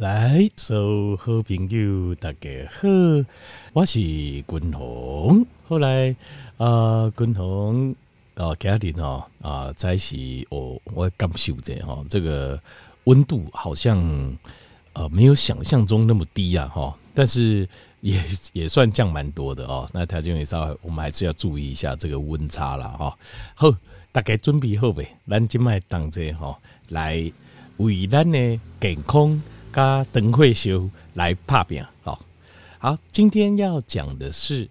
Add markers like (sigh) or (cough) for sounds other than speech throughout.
来，所有好朋友大家好，我是君鸿。后来啊，君鸿啊，家里哦啊，在一起哦，我感受着哈，这个温度好像呃没有想象中那么低啊哈，但是也也算降蛮多的哦。那条件也稍微，我们还是要注意一下这个温差了哈。好，大家准备好没？咱今麦当这哈来为咱的健康。跟邓慧修来拍片，好，好，今天要讲的是，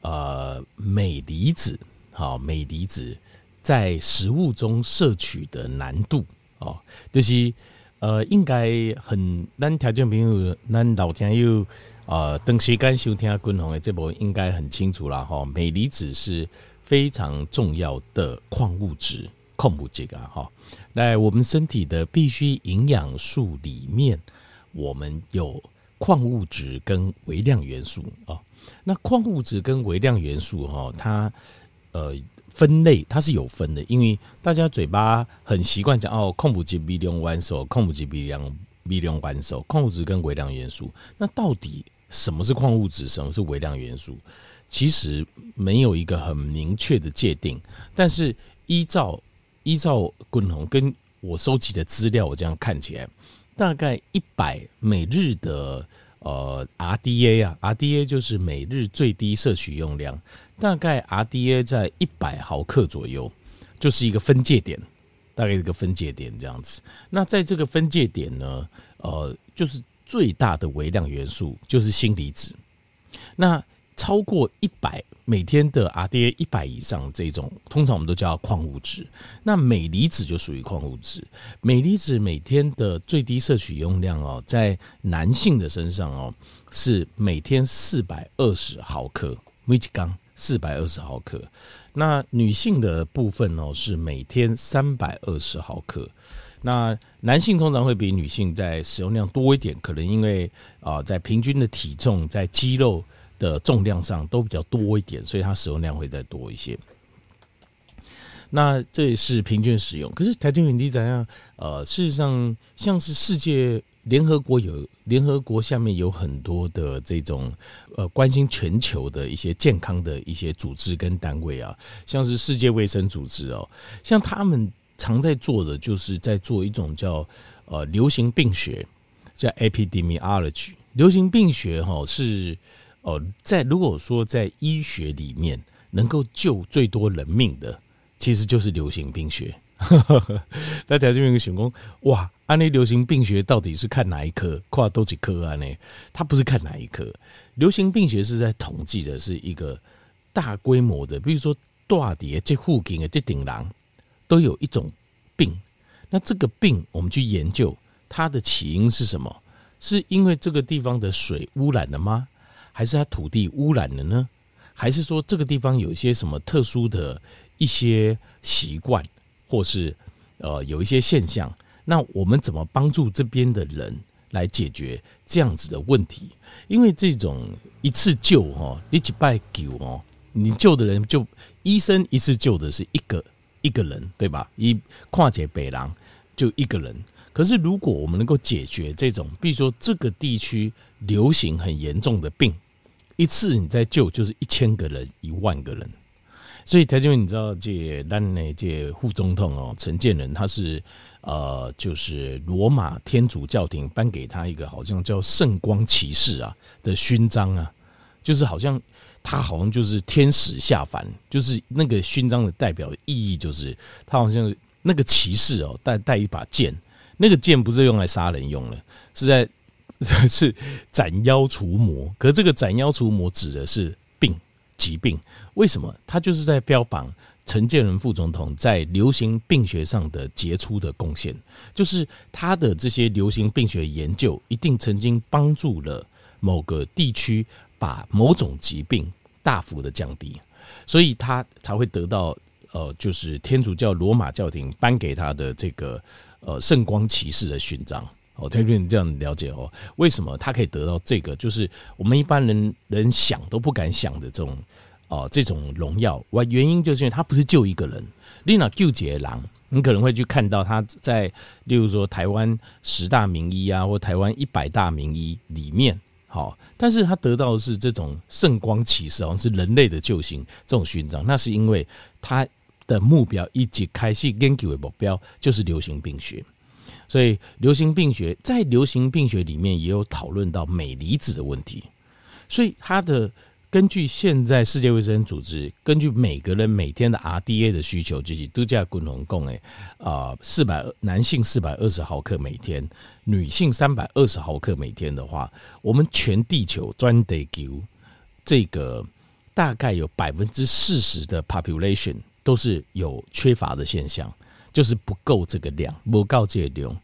呃，镁离子，好，镁离子在食物中摄取的难度，哦，就是，呃，应该很，咱条件朋友，咱老天友，呃，长时间收听君鸿的这部应该很清楚了，哈，镁离子是非常重要的矿物质，矿物质啊，哈。在我们身体的必需营养素里面，我们有矿物质跟微量元素啊。那矿物质跟微量元素哈，它呃分类它是有分的，因为大家嘴巴很习惯讲哦，矿物质微量元素，矿物质微量微量元素，矿物质跟微量元素。那到底什么是矿物质，什么是微量元素？其实没有一个很明确的界定，但是依照。依照君鸿跟我收集的资料，我这样看起来，大概一百每日的呃 RDA 啊，RDA 就是每日最低摄取用量，大概 RDA 在一百毫克左右，就是一个分界点，大概一个分界点这样子。那在这个分界点呢，呃，就是最大的微量元素就是锌离子。那超过一百每天的 RDA 一百以上这种，通常我们都叫矿物质。那镁离子就属于矿物质。镁离子每天的最低摄取用量哦，在男性的身上哦是每天四百二十毫克，每几缸四百二十毫克。那女性的部分哦是每天三百二十毫克。那男性通常会比女性在使用量多一点，可能因为啊在平均的体重在肌肉。的重量上都比较多一点，所以它使用量会再多一些。那这也是平均使用。可是台积电怎样？呃，事实上，像是世界联合国有联合国下面有很多的这种呃关心全球的一些健康的一些组织跟单位啊，像是世界卫生组织哦，像他们常在做的就是在做一种叫呃流行病学，叫 epidemiology。流行病学哈是。哦，在如果说在医学里面能够救最多人命的，其实就是流行病学。大家这边有个选工，哇，安利流行病学到底是看哪一科？跨多几科啊？呢，他不是看哪一科？流行病学是在统计的是一个大规模的，比如说大底这附近的这顶廊都有一种病，那这个病我们去研究它的起因是什么？是因为这个地方的水污染了吗？还是它土地污染了呢？还是说这个地方有一些什么特殊的一些习惯，或是呃有一些现象？那我们怎么帮助这边的人来解决这样子的问题？因为这种一次救哈，一起拜救哦，你救的人就医生一次救的是一个一个人，对吧？一跨界北狼就一个人。可是如果我们能够解决这种，比如说这个地区流行很严重的病。一次你在救就是一千个人一万个人，所以台中你知道这咱的这副总统哦陈建仁他是呃就是罗马天主教廷颁给他一个好像叫圣光骑士啊的勋章啊，就是好像他好像就是天使下凡，就是那个勋章的代表意义就是他好像那个骑士哦带带一把剑，那个剑不是用来杀人用的，是在。(laughs) 是斩妖除魔，可这个斩妖除魔指的是病疾病。为什么？他就是在标榜陈建仁副总统在流行病学上的杰出的贡献，就是他的这些流行病学研究一定曾经帮助了某个地区把某种疾病大幅的降低，所以他才会得到呃，就是天主教罗马教廷颁给他的这个呃圣光骑士的勋章。我特别这样了解哦，为什么他可以得到这个？就是我们一般人人想都不敢想的这种哦，这种荣耀。我原因就是因为他不是救一个人，你那救几个人，你可能会去看到他在，例如说台湾十大名医啊，或台湾一百大名医里面，好，但是他得到的是这种圣光骑士，好像是人类的救星这种勋章，那是因为他的目标以及开始研究的目标就是流行病学，所以流行病学在流行病学里面也有讨论到镁离子的问题，所以它的。根据现在世界卫生组织，根据每个人每天的 RDA 的需求，就是度假滚龙共诶啊，四百男性四百二十毫克每天，女性三百二十毫克每天的话，我们全地球专得给这个大概有百分之四十的 population 都是有缺乏的现象，就是不够这个量，不够这个量。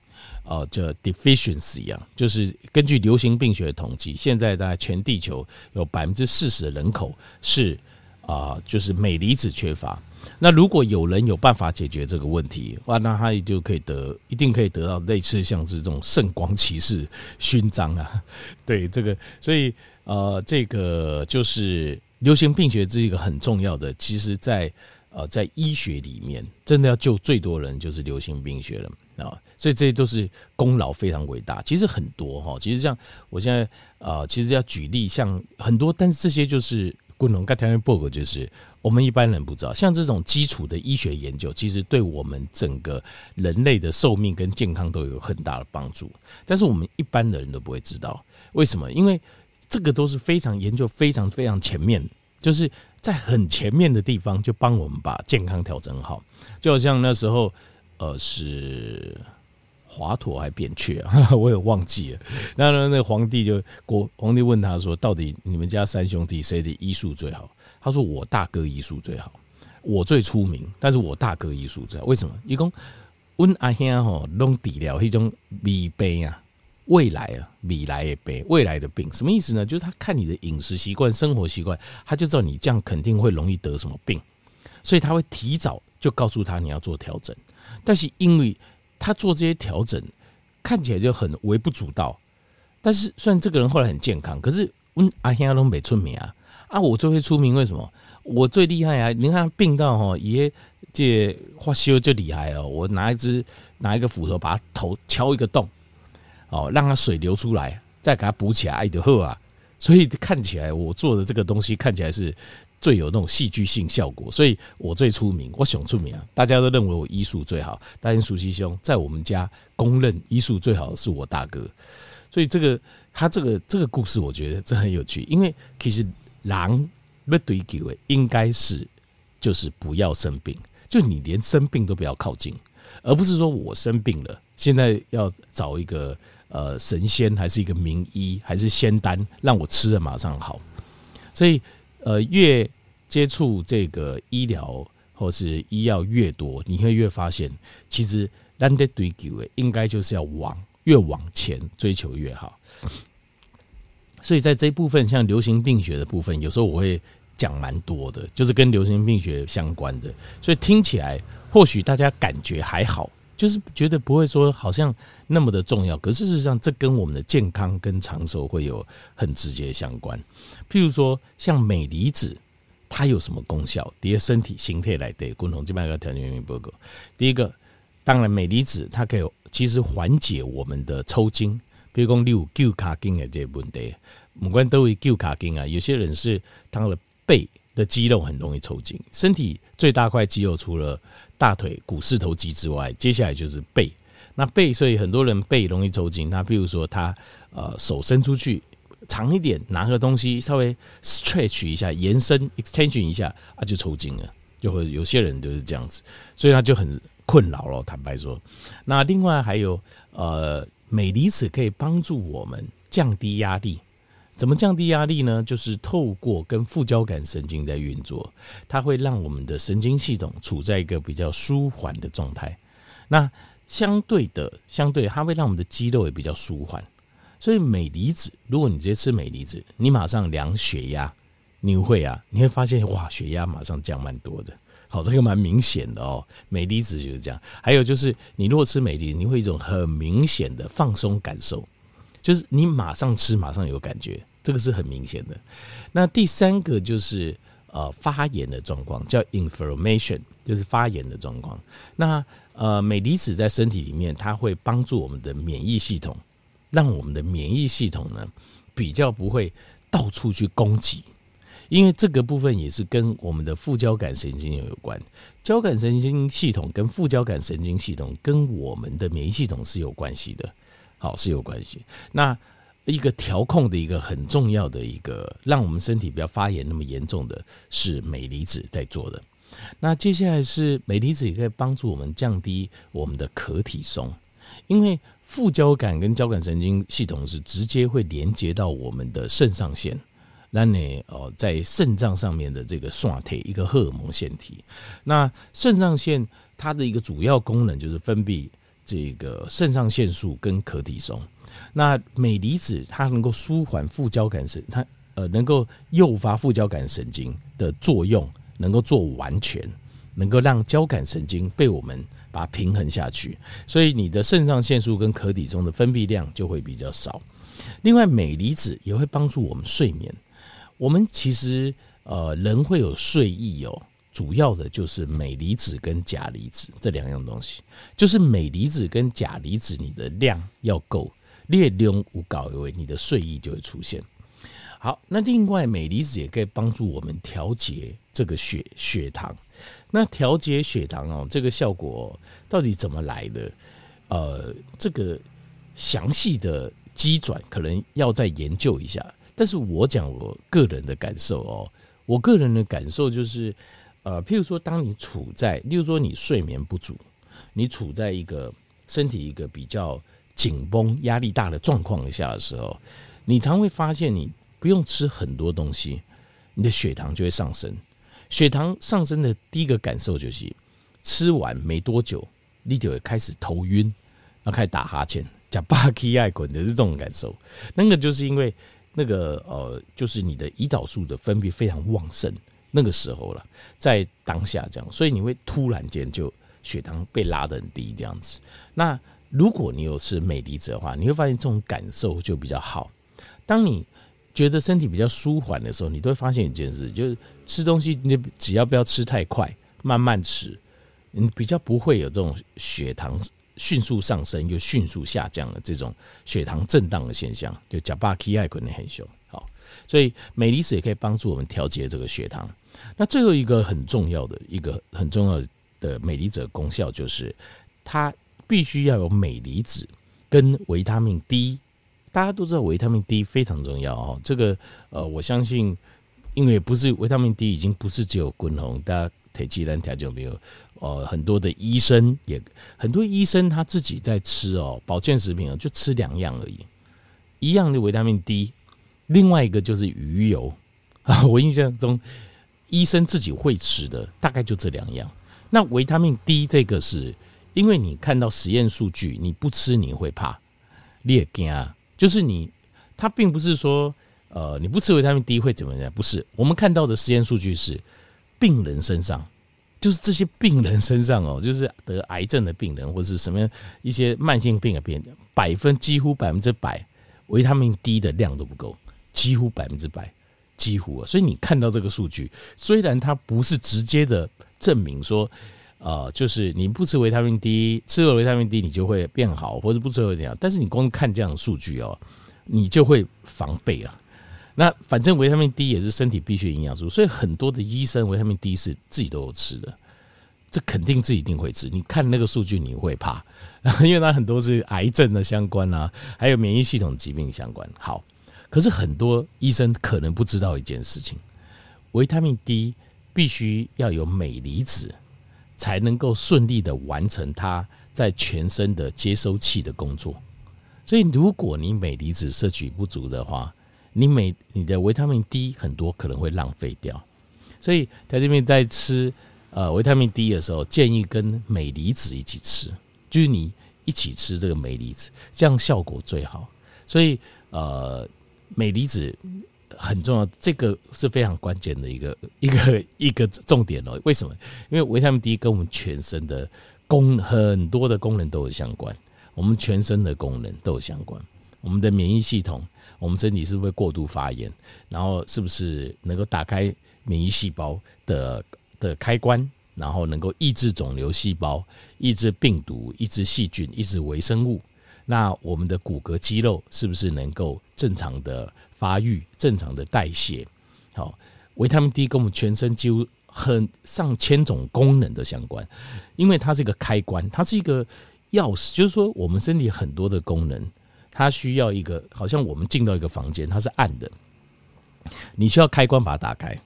哦，叫 deficiency 一样，就是根据流行病学的统计，现在在全地球有百分之四十的人口是啊，就是镁离子缺乏。那如果有人有办法解决这个问题，哇，那他也就可以得，一定可以得到类似像是这种圣光骑士勋章啊。(laughs) 对，这个，所以呃，这个就是流行病学是一个很重要的，其实在呃在医学里面，真的要救最多人就是流行病学了啊。所以这些都是功劳非常伟大，其实很多哈，其实像我现在啊，其实要举例像很多，但是这些就是共同跟条件报告，就是我们一般人不知道，像这种基础的医学研究，其实对我们整个人类的寿命跟健康都有很大的帮助，但是我们一般的人都不会知道，为什么？因为这个都是非常研究非常非常前面，就是在很前面的地方就帮我们把健康调整好，就好像那时候呃是。华佗还扁鹊啊，(laughs) 我也忘记了。那那那皇帝就国皇帝问他说：“到底你们家三兄弟谁的医术最好？”他说：“我大哥医术最好，我最出名，但是我大哥医术最好。为什么？一共问阿兄吼弄底了一种米杯啊，未来啊，未来的病，未来的病什么意思呢？就是他看你的饮食习惯、生活习惯，他就知道你这样肯定会容易得什么病，所以他会提早就告诉他你要做调整。但是因为他做这些调整，看起来就很微不足道。但是虽然这个人后来很健康，可是问阿兄都没出名啊！啊，我最会出名，为什么？我最厉害啊！你看病到哈，爷这发烧就厉害哦！我拿一支拿一个斧头，把他头敲一个洞，哦，让它水流出来，再给它补起来，爱的喝啊！所以看起来我做的这个东西看起来是。最有那种戏剧性效果，所以我最出名，我想出名啊！大家都认为我医术最好，但是熟悉兄在我们家公认医术最好的是我大哥，所以这个他这个这个故事，我觉得真很有趣，因为其实狼要对几位应该是就是不要生病，就你连生病都不要靠近，而不是说我生病了，现在要找一个呃神仙，还是一个名医，还是仙丹让我吃了马上好，所以。呃，越接触这个医疗或是医药越多，你会越发现，其实咱的追求应该就是要往越往前追求越好。所以在这部分，像流行病学的部分，有时候我会讲蛮多的，就是跟流行病学相关的。所以听起来或许大家感觉还好，就是觉得不会说好像那么的重要。可事实上，这跟我们的健康跟长寿会有很直接相关。譬如说，像镁离子，它有什么功效？第一，身体形态来对，共同这边一个条件因报告。第一个，当然镁离子它可以其实缓解我们的抽筋，比如讲你有旧卡筋的这些问题，不管都会旧卡筋啊。有些人是他的背的肌肉很容易抽筋，身体最大块肌肉除了大腿股四头肌之外，接下来就是背。那背，所以很多人背容易抽筋。那譬如说他呃手伸出去。长一点，拿个东西稍微 stretch 一下，延伸 extension 一下啊，就抽筋了。就会有些人就是这样子，所以他就很困扰了。坦白说，那另外还有呃，镁离子可以帮助我们降低压力。怎么降低压力呢？就是透过跟副交感神经在运作，它会让我们的神经系统处在一个比较舒缓的状态。那相对的，相对它会让我们的肌肉也比较舒缓。所以镁离子，如果你直接吃镁离子，你马上量血压，你会啊，你会发现哇，血压马上降蛮多的。好，这个蛮明显的哦。镁离子就是这样。还有就是，你如果吃镁离子，你会一种很明显的放松感受，就是你马上吃马上有感觉，这个是很明显的。那第三个就是呃发炎的状况，叫 inflammation，就是发炎的状况。那呃镁离子在身体里面，它会帮助我们的免疫系统，让我们的免疫系统呢比较不会到处去攻击。因为这个部分也是跟我们的副交感神经有关，交感神经系统跟副交感神经系统跟我们的免疫系统是有关系的，好，是有关系。那一个调控的一个很重要的一个，让我们身体不要发炎那么严重的是镁离子在做的。那接下来是镁离子也可以帮助我们降低我们的可体松，因为副交感跟交感神经系统是直接会连接到我们的肾上腺。那你哦，在肾脏上面的这个腺体，一个荷尔蒙腺体。那肾上腺它的一个主要功能就是分泌这个肾上腺素跟可体松。那镁离子它能够舒缓副交感神，它呃能够诱发副交感神经的作用，能够做完全，能够让交感神经被我们把它平衡下去。所以你的肾上腺素跟壳体中的分泌量就会比较少。另外，镁离子也会帮助我们睡眠。我们其实呃，人会有睡意哦，主要的就是镁离子跟钾离子这两样东西。就是镁离子跟钾离子，你的量要够，列量无高位，你的睡意就会出现。好，那另外镁离子也可以帮助我们调节这个血血糖。那调节血糖哦，这个效果到底怎么来的？呃，这个详细的机转可能要再研究一下。但是我讲我个人的感受哦，我个人的感受就是，呃，譬如说，当你处在，例如说你睡眠不足，你处在一个身体一个比较紧绷、压力大的状况下的时候，你常会发现，你不用吃很多东西，你的血糖就会上升。血糖上升的第一个感受就是，吃完没多久，你就会开始头晕，然后开始打哈欠，讲巴气爱滚的是这种感受。那个就是因为。那个呃，就是你的胰岛素的分泌非常旺盛，那个时候了，在当下这样，所以你会突然间就血糖被拉得很低这样子。那如果你有吃镁离子的话，你会发现这种感受就比较好。当你觉得身体比较舒缓的时候，你都会发现一件事，就是吃东西你只要不要吃太快，慢慢吃，你比较不会有这种血糖。迅速上升又迅速下降的这种血糖震荡的现象，就甲巴 K I 可能很凶。好，所以镁离子也可以帮助我们调节这个血糖。那最后一个很重要的一个很重要的镁离子的功效就是，它必须要有镁离子跟维他命 D。大家都知道维他命 D 非常重要哦。这个呃，我相信，因为不是维他命 D 已经不是只有滚红，大家铁剂蓝条就没有。呃，很多的医生也很多医生他自己在吃哦，保健食品啊就吃两样而已，一样的维他命 D，另外一个就是鱼油啊。(laughs) 我印象中，医生自己会吃的大概就这两样。那维他命 D 这个是因为你看到实验数据，你不吃你会怕，你也惊啊，就是你他并不是说呃你不吃维他命 D 会怎么样，不是。我们看到的实验数据是病人身上。就是这些病人身上哦，就是得癌症的病人，或者是什么一些慢性病的病人，百分几乎百分之百维他命 D 的量都不够，几乎百分之百，几乎啊。所以你看到这个数据，虽然它不是直接的证明说，呃，就是你不吃维他命 D，吃了维他命 D 你就会变好，或者不吃会怎样。但是你光看这样的数据哦，你就会防备啊。那反正维他命 D 也是身体必须的营养素，所以很多的医生维他命 D 是自己都有吃的，这肯定自己一定会吃。你看那个数据你会怕，(laughs) 因为它很多是癌症的相关啊，还有免疫系统疾病相关。好，可是很多医生可能不知道一件事情，维他命 D 必须要有镁离子，才能够顺利的完成它在全身的接收器的工作。所以如果你镁离子摄取不足的话，你每你的维他命 D 很多可能会浪费掉，所以在这边在吃呃维他命 D 的时候，建议跟镁离子一起吃，就是你一起吃这个镁离子，这样效果最好。所以呃镁离子很重要，这个是非常关键的一个 (laughs) 一个一个重点哦。为什么？因为维他命 D 跟我们全身的功很多的功能都有相关，我们全身的功能都有相关，我们的免疫系统。我们身体是不是过度发炎？然后是不是能够打开免疫细胞的的开关，然后能够抑制肿瘤细胞、抑制病毒、抑制细菌、抑制微生物。那我们的骨骼肌肉是不是能够正常的发育、正常的代谢？好，维他命 D 跟我们全身几乎很上千种功能的相关，因为它是一个开关，它是一个钥匙，就是说我们身体很多的功能。它需要一个，好像我们进到一个房间，它是暗的，你需要开关把它打开。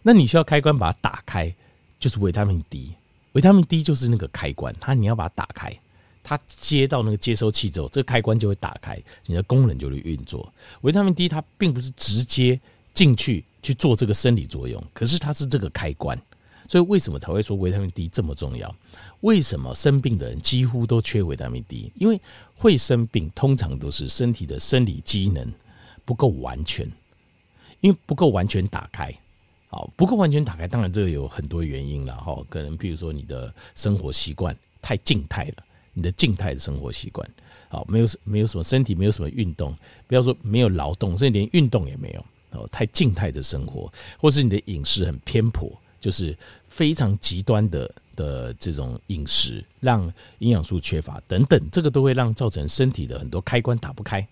那你需要开关把它打开，就是维他命 D。维他命 D 就是那个开关，它你要把它打开，它接到那个接收器之后，这个开关就会打开，你的功能就会运作。维他命 D 它并不是直接进去去做这个生理作用，可是它是这个开关。所以为什么才会说维他命 D 这么重要？为什么生病的人几乎都缺维他命 D？因为会生病通常都是身体的生理机能不够完全，因为不够完全打开。好，不够完全打开，当然这个有很多原因了哈。可能比如说你的生活习惯太静态了，你的静态的生活习惯，好，没有没有什么身体没有什么运动，不要说没有劳动，甚至连运动也没有哦，太静态的生活，或是你的饮食很偏颇。就是非常极端的的这种饮食，让营养素缺乏等等，这个都会让造成身体的很多开关打不开，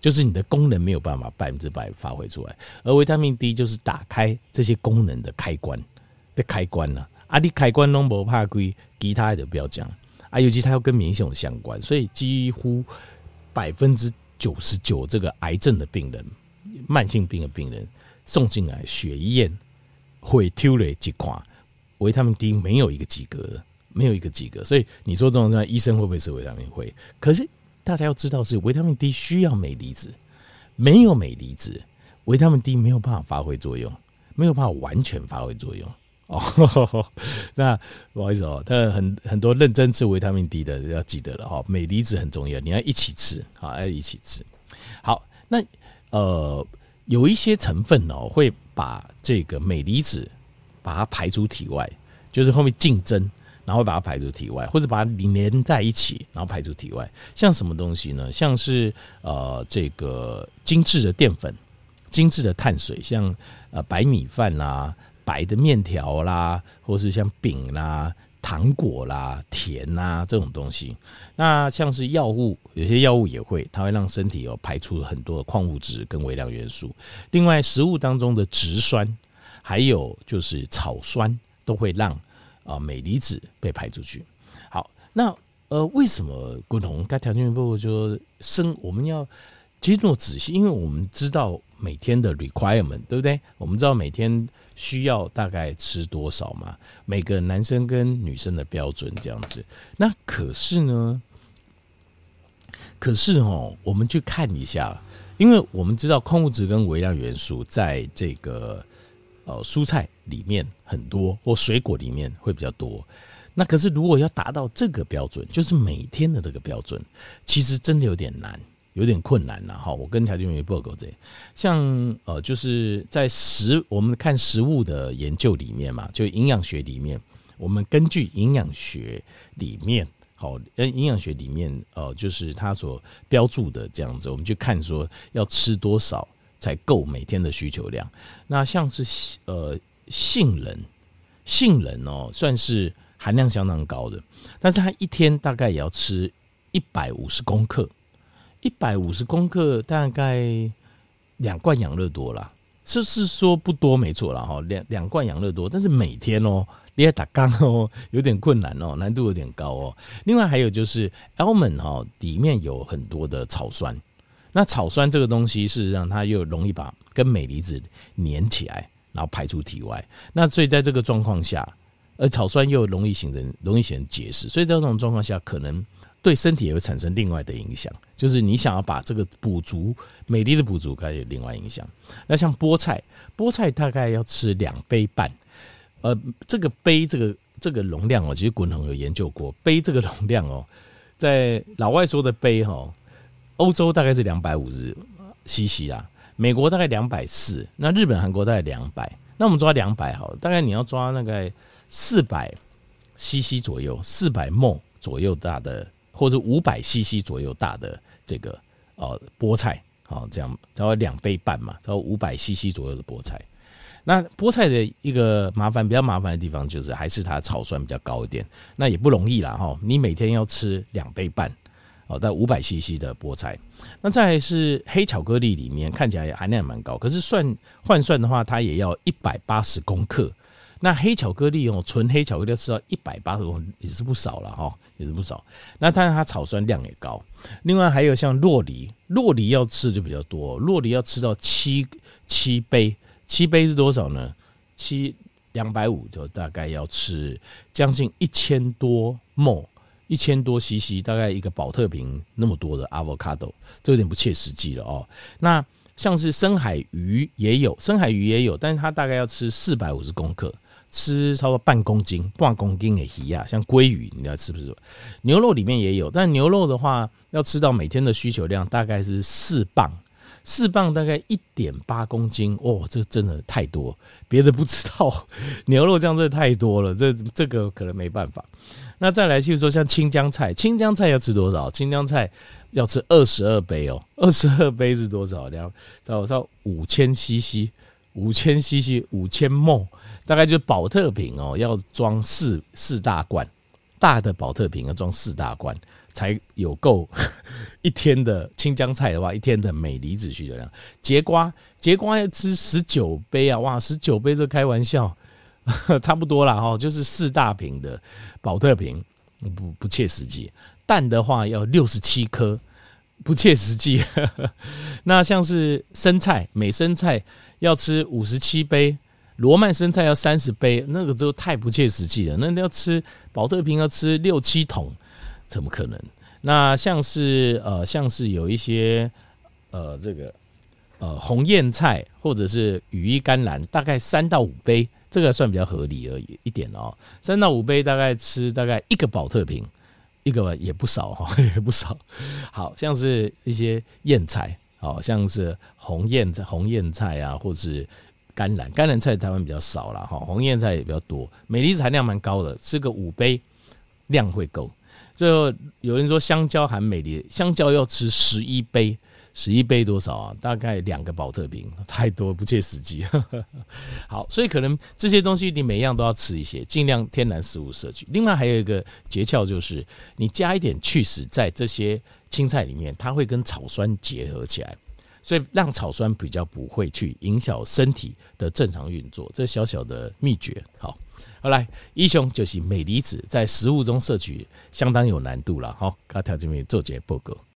就是你的功能没有办法百分之百发挥出来。而维他命 D 就是打开这些功能的开关的开关呢。啊，你开关都不怕贵，其他的不要讲啊，尤其它要跟免疫系统相关，所以几乎百分之九十九这个癌症的病人、慢性病的病人送进来血验。会丢了几块维他命 D 没有一个及格的，没有一个及格，所以你说这种状况，医生会不会吃维他命？会。可是大家要知道，是维他命 D 需要镁离子，没有镁离子，维他命 D 没有办法发挥作用，没有办法完全发挥作用哦。(laughs) 那不好意思哦，但很很多认真吃维他命 D 的要记得了哈，镁离子很重要，你要一起吃啊，要一起吃。好，那呃。有一些成分哦，会把这个镁离子把它排出体外，就是后面竞争，然后把它排出体外，或者把它连在一起，然后排出体外。像什么东西呢？像是呃这个精致的淀粉、精致的碳水，像呃白米饭啦、白的面条啦，或是像饼啦。糖果啦、甜呐、这种东西，那像是药物，有些药物也会，它会让身体有排出很多的矿物质跟微量元素。另外，食物当中的植酸，还有就是草酸，都会让啊镁离子被排出去。好，那呃，为什么滚红该条件不就生？我们要其实做仔细，因为我们知道每天的 requirement，对不对？我们知道每天。需要大概吃多少嘛？每个男生跟女生的标准这样子。那可是呢？可是哦，我们去看一下，因为我们知道矿物质跟微量元素在这个呃蔬菜里面很多，或水果里面会比较多。那可是如果要达到这个标准，就是每天的这个标准，其实真的有点难。有点困难了哈，我跟条件员报告这，像呃，就是在食我们看食物的研究里面嘛，就营养学里面，我们根据营养学里面，好，呃，营养学里面呃，就是它所标注的这样子，我们去看说要吃多少才够每天的需求量。那像是呃杏仁，杏仁哦，算是含量相当高的，但是它一天大概也要吃一百五十公克。一百五十公克，大概两罐养乐多啦，就是说不多，没错啦哈，两两罐养乐多，但是每天哦，你要打缸哦，(laughs) 有点困难哦，难度有点高哦。另外还有就是 almond 哈，里面有很多的草酸，那草酸这个东西，事实上它又容易把跟镁离子粘起来，然后排出体外。那所以在这个状况下，而草酸又容易形成容易形成结石，所以在这种状况下可能。对身体也会产生另外的影响，就是你想要把这个补足镁离的补足，可以有另外影响。那像菠菜，菠菜大概要吃两杯半，呃，这个杯这个这个容量哦，其实滚红有研究过，杯这个容量哦，在老外说的杯哈，欧洲大概是两百五十 CC 啊，美国大概两百四，那日本、韩国大概两百，那我们抓两百好，大概你要抓那个四百 CC 左右，四百梦左右大的。或者五百 CC 左右大的这个呃菠菜，好，这样，差不多两倍半嘛，差不多五百 CC 左右的菠菜。那菠菜的一个麻烦，比较麻烦的地方就是还是它草酸比较高一点，那也不容易啦哈。你每天要吃两杯半哦，到五百 CC 的菠菜。那再是黑巧克力里面看起来含量蛮高，可是算换算的话，它也要一百八十公克。那黑巧克力哦，纯黑巧克力要吃到一百八十公克也是不少了哈，也是不少。那当然它草酸量也高。另外还有像洛梨，洛梨要吃就比较多，洛梨要吃到七七杯。七杯是多少呢？七两百五就大概要吃将近一千多 ml，一千多 cc，大概一个宝特瓶那么多的 avocado，这有点不切实际了哦。那像是深海鱼也有，深海鱼也有，但是它大概要吃四百五十公克，吃超过半公斤，半公斤的鱼啊，像鲑鱼，你要吃不吃？牛肉里面也有，但牛肉的话要吃到每天的需求量大概是四磅。四磅大概一点八公斤哦，这个真的太多，别的不知道，牛肉这样真的太多了，这这个可能没办法。那再来就是说，像青江菜，青江菜要吃多少？青江菜要吃二十二杯哦，二十二杯是多少？两到到五千 CC，五千 CC，五千 ml，大概就是宝特瓶哦，要装四四大罐，大的宝特瓶要装四大罐。才有够 (laughs) 一天的青江菜的话，一天的镁离子需求量。节瓜，节瓜要吃十九杯啊！哇，十九杯这开玩笑，(laughs) 差不多啦哈，就是四大瓶的宝特瓶，不不切实际。蛋的话要六十七颗，不切实际。(laughs) 那像是生菜，每生菜要吃五十七杯，罗曼生菜要三十杯，那个就太不切实际了。那要吃保特瓶要吃六七桶。怎么可能？那像是呃，像是有一些呃，这个呃红艳菜或者是羽衣甘蓝，大概三到五杯，这个算比较合理而已一点哦。三到五杯大概吃大概一个保特瓶，一个也不少哈，(laughs) 也不少。好像是一些燕菜，好像是红燕菜、红燕菜啊，或是甘蓝，甘蓝菜台湾比较少了哈，红燕菜也比较多，镁离子含量蛮高的，吃个五杯量会够。最后有人说香蕉含镁离，香蕉要吃十一杯，十一杯多少啊？大概两个宝特瓶，太多不切实际。(laughs) 好，所以可能这些东西你每样都要吃一些，尽量天然食物摄取。另外还有一个诀窍就是，你加一点去势在这些青菜里面，它会跟草酸结合起来，所以让草酸比较不会去影响身体的正常运作。这小小的秘诀，好。好来，一雄就是镁离子在食物中摄取相当有难度了。好，刚才这边做节报告。